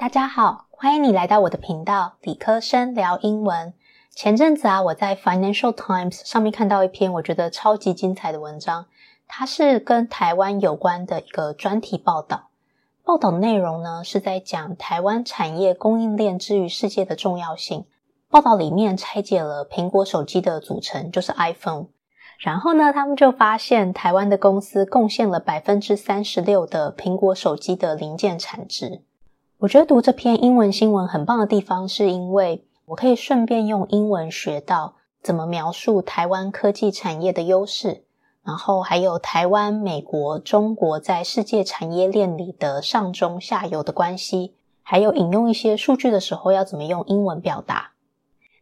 大家好，欢迎你来到我的频道，理科生聊英文。前阵子啊，我在 Financial Times 上面看到一篇我觉得超级精彩的文章，它是跟台湾有关的一个专题报道。报道内容呢，是在讲台湾产业供应链之于世界的重要性。报道里面拆解了苹果手机的组成，就是 iPhone。然后呢，他们就发现台湾的公司贡献了百分之三十六的苹果手机的零件产值。我觉得读这篇英文新闻很棒的地方，是因为我可以顺便用英文学到怎么描述台湾科技产业的优势，然后还有台湾、美国、中国在世界产业链里的上中下游的关系，还有引用一些数据的时候要怎么用英文表达。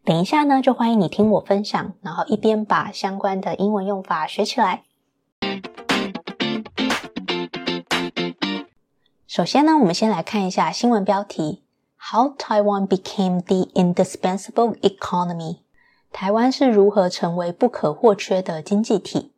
等一下呢，就欢迎你听我分享，然后一边把相关的英文用法学起来。首先呢，我们先来看一下新闻标题：How Taiwan became the indispensable economy。台湾是如何成为不可或缺的经济体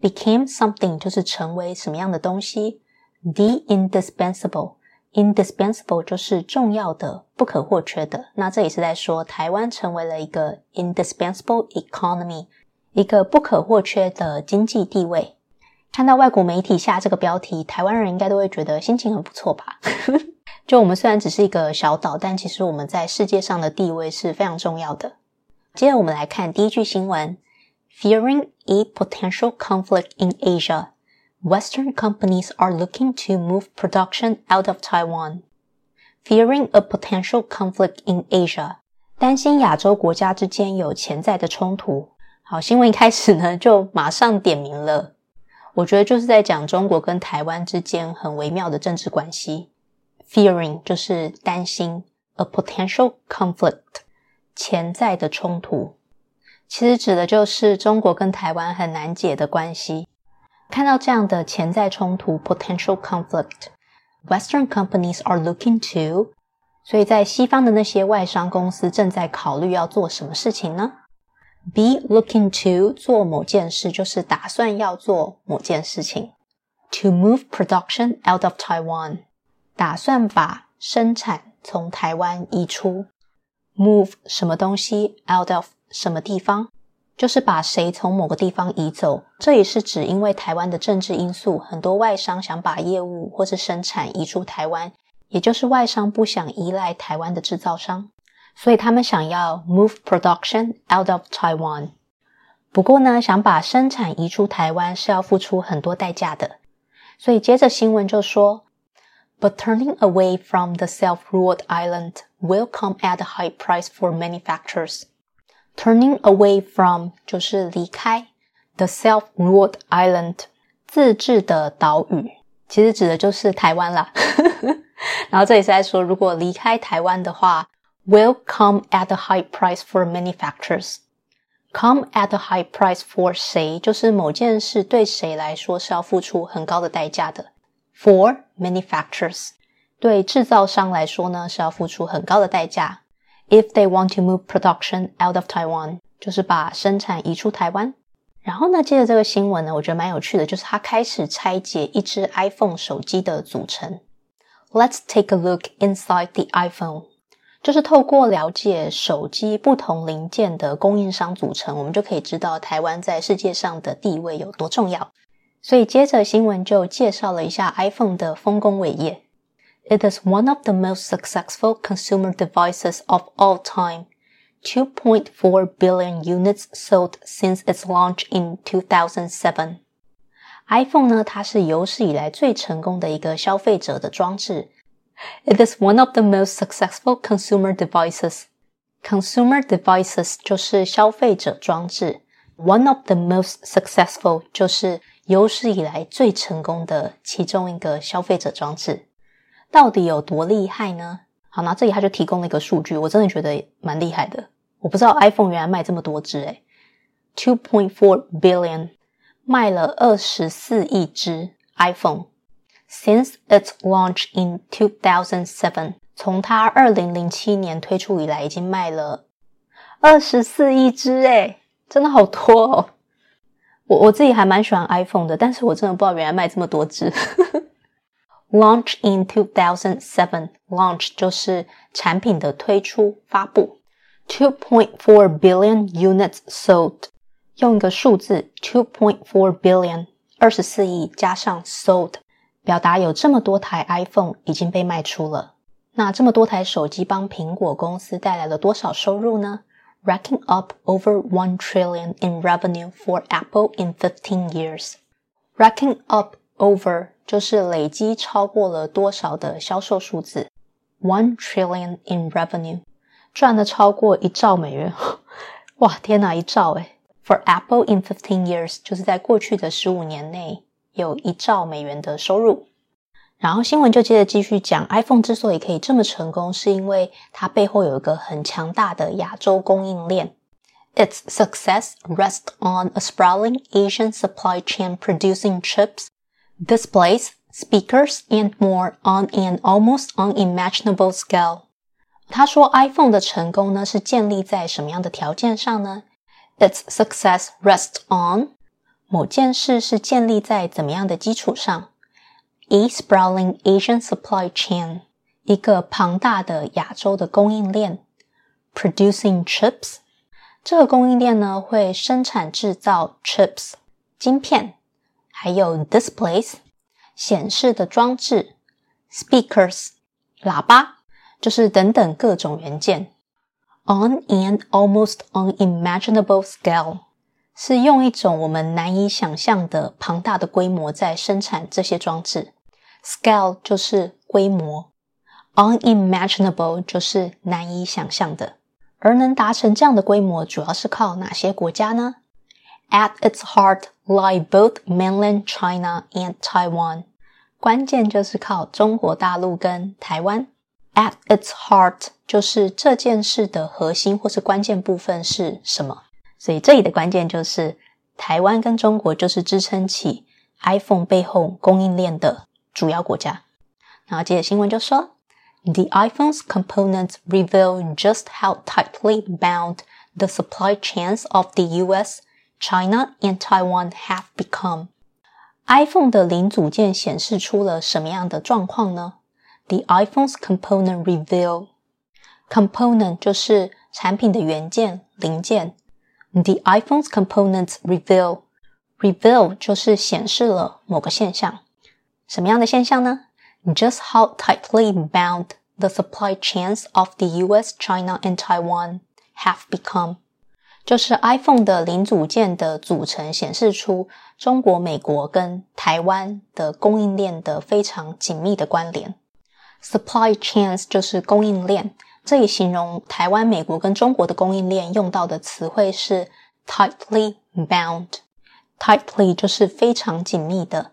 ？Became something 就是成为什么样的东西？The indispensable，indispensable 就是重要的、不可或缺的。那这里是在说台湾成为了一个 indispensable economy，一个不可或缺的经济地位。看到外国媒体下这个标题，台湾人应该都会觉得心情很不错吧？就我们虽然只是一个小岛，但其实我们在世界上的地位是非常重要的。接着我们来看第一句新闻：Fearing a potential conflict in Asia, Western companies are looking to move production out of Taiwan. Fearing a potential conflict in Asia，担心亚洲国家之间有潜在的冲突。好，新闻一开始呢，就马上点名了。我觉得就是在讲中国跟台湾之间很微妙的政治关系。Fearing 就是担心，a potential conflict 潜在的冲突，其实指的就是中国跟台湾很难解的关系。看到这样的潜在冲突 potential conflict，Western companies are looking to，所以在西方的那些外商公司正在考虑要做什么事情呢？Be looking to 做某件事，就是打算要做某件事情。To move production out of Taiwan，打算把生产从台湾移出。Move 什么东西 out of 什么地方，就是把谁从某个地方移走。这也是指因为台湾的政治因素，很多外商想把业务或是生产移出台湾，也就是外商不想依赖台湾的制造商。所以他们想要 move production out of Taiwan。不过呢，想把生产移出台湾是要付出很多代价的。所以接着新闻就说，But turning away from the self-ruled island will come at a high price for manufacturers. Turning away from 就是离开 the self-ruled island 自治的岛屿，其实指的就是台湾啦。然后这里是在说，如果离开台湾的话。Will come at a high price for manufacturers. Come at a high price for 谁？就是某件事对谁来说是要付出很高的代价的。For manufacturers，对制造商来说呢是要付出很高的代价。If they want to move production out of Taiwan，就是把生产移出台湾。然后呢，接着这个新闻呢，我觉得蛮有趣的，就是它开始拆解一支 iPhone 手机的组成。Let's take a look inside the iPhone. 就是透过了解手机不同零件的供应商组成，我们就可以知道台湾在世界上的地位有多重要。所以接着新闻就介绍了一下 iPhone 的丰功伟业。It is one of the most successful consumer devices of all time. 2.4 billion units sold since its launch in 2007. iPhone 呢，它是有史以来最成功的一个消费者的装置。It is one of the most successful consumer devices. Consumer devices 就是消费者装置。One of the most successful 就是有史以来最成功的其中一个消费者装置。到底有多厉害呢？好，那这里他就提供了一个数据，我真的觉得蛮厉害的。我不知道 iPhone 原来卖这么多只，诶 t w o point four billion 卖了二十四亿只 iPhone。Since its launch in 2007，从它二零零七年推出以来，已经卖了二十四亿只，诶，真的好多哦！我我自己还蛮喜欢 iPhone 的，但是我真的不知道原来卖这么多只。Launch in 2007, launch 就是产品的推出、发布。2.4 billion units sold，用一个数字2.4 billion，二十四亿加上 sold，表达有这么多台 iPhone 已经被卖出了。那这么多台手机帮苹果公司带来了多少收入呢？Racking up over one trillion in revenue for Apple in fifteen years. Racking up over 就是累积超过了多少的销售数字，one trillion in revenue 赚了超过一兆美元，哇，天哪，一兆诶！For Apple in fifteen years 就是在过去的十五年内有一兆美元的收入。然后新闻就接着继续讲，iPhone 之所以可以这么成功，是因为它背后有一个很强大的亚洲供应链。Its success rests on a sprawling Asian supply chain producing chips, displays, speakers, and more on an almost unimaginable scale. 他说，iPhone 的成功呢是建立在什么样的条件上呢？Its success rests on 某件事是建立在怎么样的基础上？A sprawling Asian supply chain，一个庞大的亚洲的供应链，producing chips，这个供应链呢会生产制造 chips 晶片，还有 displays 显示的装置，speakers 喇叭，就是等等各种元件，on an almost unimaginable scale， 是用一种我们难以想象的庞大的规模在生产这些装置。Scale 就是规模，unimaginable 就是难以想象的。而能达成这样的规模，主要是靠哪些国家呢？At its heart lie both mainland China and Taiwan。关键就是靠中国大陆跟台湾。At its heart 就是这件事的核心或是关键部分是什么？所以这里的关键就是台湾跟中国就是支撑起 iPhone 背后供应链的。主要国家，然后接着新闻就说，The iPhone's components reveal just how tightly bound the supply chains of the U.S., China and Taiwan have become. iPhone 的零组件显示出了什么样的状况呢？The iPhone's component reveal component 就是产品的元件零件。The iPhone's components reveal reveal 就是显示了某个现象。什么样的现象呢？Just how tightly bound the supply chains of the U.S., China and Taiwan have become，就是 iPhone 的零组件的组成显示出中国、美国跟台湾的供应链的非常紧密的关联。Supply chains 就是供应链， 这里形容台湾、美国跟中国的供应链用到的词汇是 tightly bound，tightly 就是非常紧密的。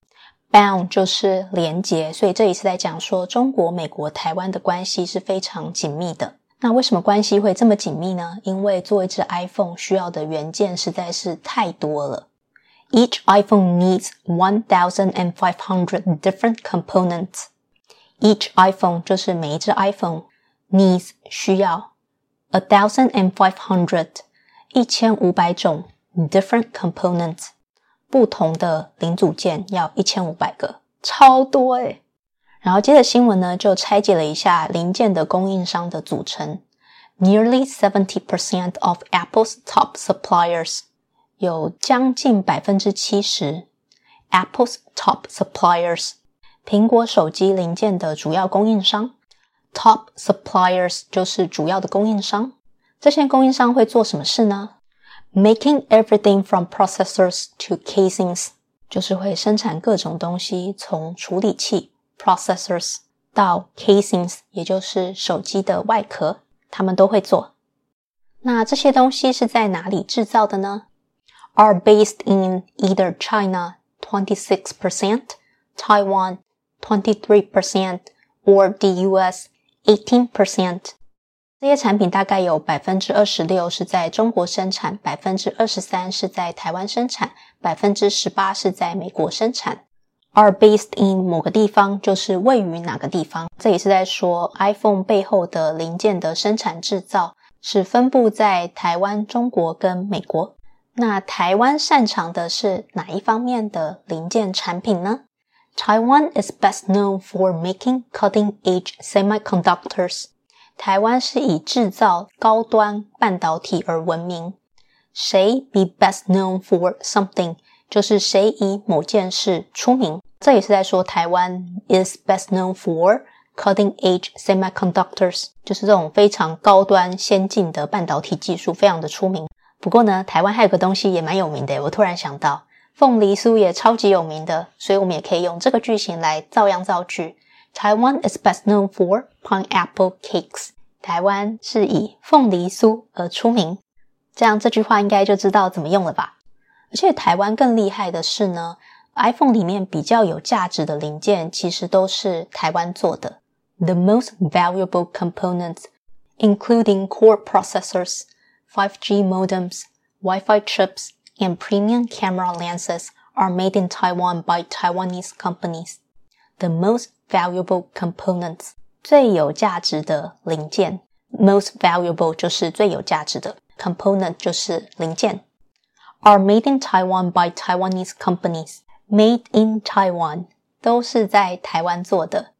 Bound 就是连接，所以这里是在讲说中国、美国、台湾的关系是非常紧密的。那为什么关系会这么紧密呢？因为做一只 iPhone 需要的元件实在是太多了。Each iPhone needs one thousand and five hundred different components. Each iPhone 就是每一只 iPhone needs 需要 a thousand and five hundred 一千五百种 different components。不同的零组件要一千五百个，超多诶。然后接着新闻呢，就拆解了一下零件的供应商的组成。Nearly seventy percent of Apple's top suppliers 有将近百分之七十。Apple's top suppliers 苹果手机零件的主要供应商。Top suppliers 就是主要的供应商。这些供应商会做什么事呢？Making everything from processors to casings，就是会生产各种东西，从处理器 processors 到 casings，也就是手机的外壳，他们都会做。那这些东西是在哪里制造的呢？Are based in either China twenty six percent, Taiwan twenty three percent, or the US eighteen percent. 这些产品大概有百分之二十六是在中国生产，百分之二十三是在台湾生产，百分之十八是在美国生产。Are based in 某个地方，就是位于哪个地方。这里是在说 iPhone 背后的零件的生产制造是分布在台湾、中国跟美国。那台湾擅长的是哪一方面的零件产品呢？Taiwan is best known for making cutting-edge semiconductors. 台湾是以制造高端半导体而闻名。谁 be best known for something，就是谁以某件事出名。这也是在说台湾 is best known for cutting-edge semiconductors，就是这种非常高端先进的半导体技术，非常的出名。不过呢，台湾还有个东西也蛮有名的，我突然想到，凤梨酥也超级有名的，所以我们也可以用这个句型来照样造句。Taiwan is best known for pineapple cakes。台湾是以凤梨酥而出名，这样这句话应该就知道怎么用了吧？而且台湾更厉害的是呢，iPhone 里面比较有价值的零件其实都是台湾做的。The most valuable components, including core processors, 5G modems, Wi-Fi chips, and premium camera lenses, are made in Taiwan by Taiwanese companies. The most valuable components. 最有价值的零件，most valuable 就是最有价值的，component 就是零件，are made in Taiwan by Taiwanese companies. Made in Taiwan 都是在台湾做的，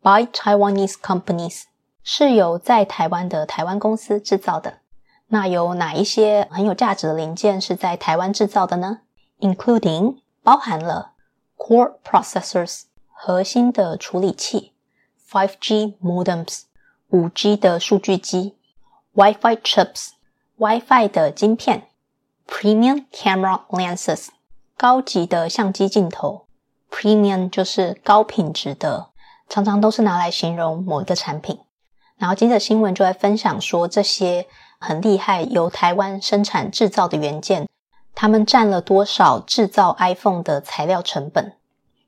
by Taiwanese companies 是由在台湾的台湾公司制造的。 那有哪一些很有价值的零件是在台湾制造的呢？Including 包含了 core processors 核心的处理器。5G modems，五 G 的数据机；Wi-Fi chips，Wi-Fi 的晶片；Premium camera lenses，高级的相机镜头。Premium 就是高品质的，常常都是拿来形容某一个产品。然后接着新闻就来分享说，这些很厉害由台湾生产制造的元件，他们占了多少制造 iPhone 的材料成本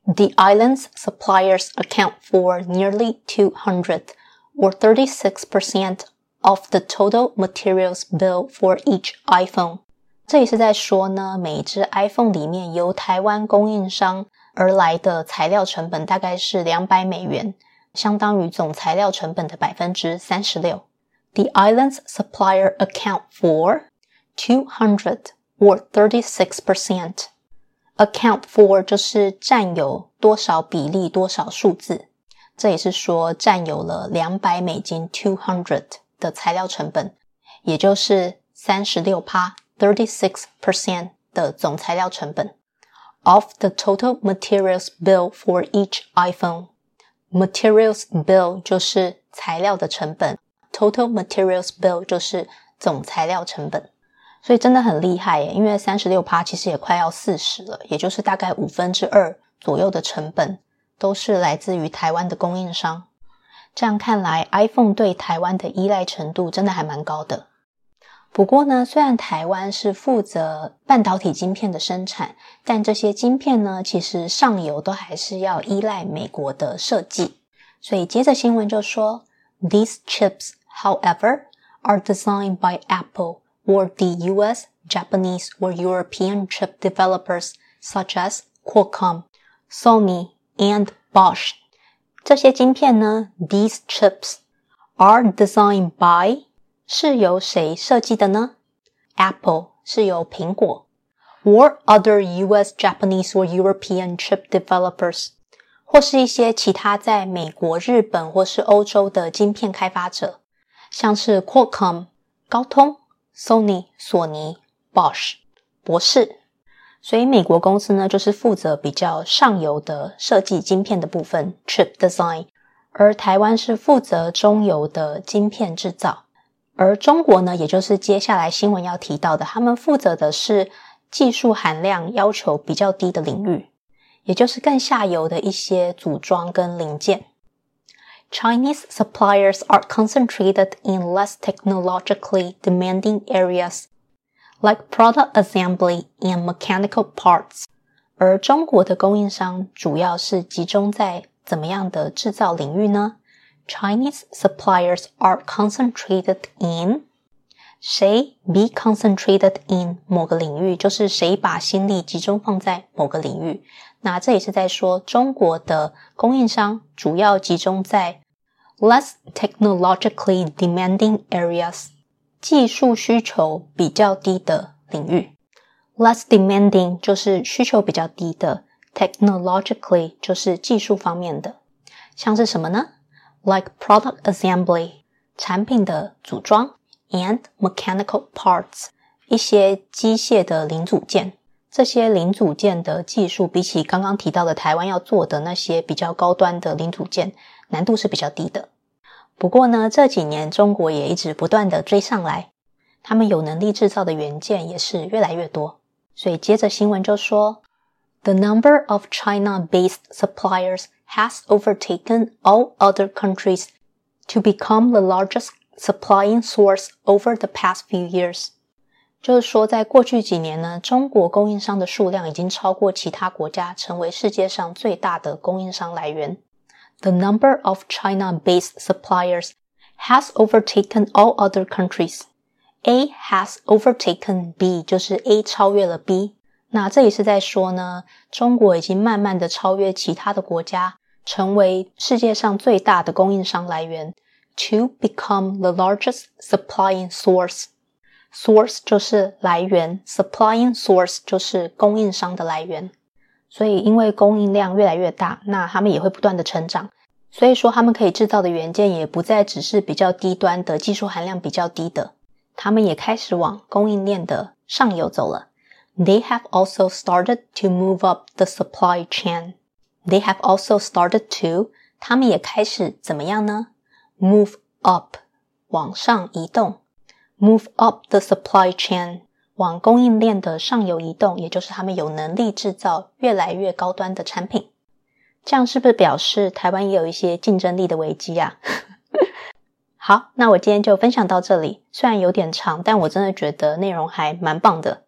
？The island's suppliers account for nearly 200 or 36% of the total materials bill for each iPhone. 这也是在说呢，每一只 iPhone 里面由台湾供应商而来的材料成本大概是两百美元，相当于总材料成本的百分之三十六。The island's supplier account for 200 or 36%. Account for 就是占有多少比例、多少数字，这也是说占有了两百美金 （two hundred） 的材料成本，也就是三十六趴 （thirty-six percent） 的总材料成本。Of the total materials bill for each iPhone, materials bill 就是材料的成本 ，total materials bill 就是总材料成本。所以真的很厉害耶，因为三十六趴其实也快要四十了，也就是大概五分之二左右的成本都是来自于台湾的供应商。这样看来，iPhone 对台湾的依赖程度真的还蛮高的。不过呢，虽然台湾是负责半导体晶片的生产，但这些晶片呢，其实上游都还是要依赖美国的设计。所以接着新闻就说，These chips, however, are designed by Apple. or the U.S., Japanese, or European chip developers such as Qualcomm, Sony, and Bosch. 这些晶片呢，these chips are designed by 是由谁设计的呢？Apple 是由苹果，or other U.S., Japanese, or European chip developers，或是一些其他在美国、日本或是欧洲的晶片开发者， 像是 Qualcomm 高通。Sony 索尼、Bosch 博世，所以美国公司呢，就是负责比较上游的设计晶片的部分 （chip design），而台湾是负责中游的晶片制造。而中国呢，也就是接下来新闻要提到的，他们负责的是技术含量要求比较低的领域，也就是更下游的一些组装跟零件。Chinese suppliers are concentrated in less technologically demanding areas, like product assembly and mechanical parts. 而中国的供应商主要是集中在怎么样的制造领域呢？Chinese suppliers are concentrated in 谁 be concentrated in 某个领域，就是谁把心力集中放在某个领域。 那这也是在说，中国的供应商主要集中在 less technologically demanding areas，技术需求比较低的领域。less demanding 就是需求比较低的，technologically 就是技术方面的，像是什么呢？like product assembly 产品的组装，and mechanical parts 一些机械的零组件。这些零组件的技术比起刚刚提到的台湾要做的那些比较高端的零组件，难度是比较低的。不过呢，这几年中国也一直不断的追上来，他们有能力制造的元件也是越来越多。所以接着新闻就说，The number of China-based suppliers has overtaken all other countries to become the largest supplying source over the past few years。就是说，在过去几年呢，中国供应商的数量已经超过其他国家，成为世界上最大的供应商来源。The number of China-based suppliers has overtaken all other countries. A has overtaken B，就是 A 超越了 B。那这里是在说呢，中国已经慢慢的超越其他的国家，成为世界上最大的供应商来源。To become the largest supplying source. Source 就是来源，supplying source 就是供应商的来源。所以，因为供应量越来越大，那他们也会不断的成长。所以说，他们可以制造的元件也不再只是比较低端的技术含量比较低的，他们也开始往供应链的上游走了。They have also started to move up the supply chain. They have also started to，他们也开始怎么样呢？Move up，往上移动。Move up the supply chain，往供应链的上游移动，也就是他们有能力制造越来越高端的产品。这样是不是表示台湾也有一些竞争力的危机啊？好，那我今天就分享到这里。虽然有点长，但我真的觉得内容还蛮棒的。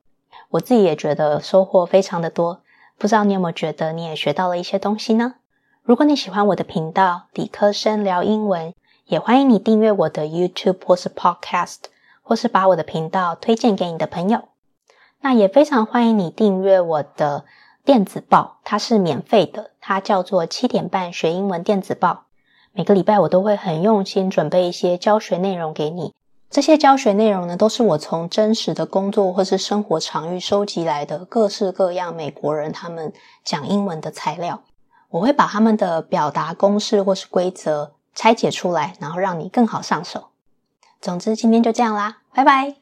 我自己也觉得收获非常的多。不知道你有没有觉得你也学到了一些东西呢？如果你喜欢我的频道理科生聊英文，也欢迎你订阅我的 YouTube 或是 Podcast。或是把我的频道推荐给你的朋友，那也非常欢迎你订阅我的电子报，它是免费的，它叫做七点半学英文电子报。每个礼拜我都会很用心准备一些教学内容给你，这些教学内容呢，都是我从真实的工作或是生活场域收集来的各式各样美国人他们讲英文的材料，我会把他们的表达公式或是规则拆解出来，然后让你更好上手。总之，今天就这样啦，拜拜。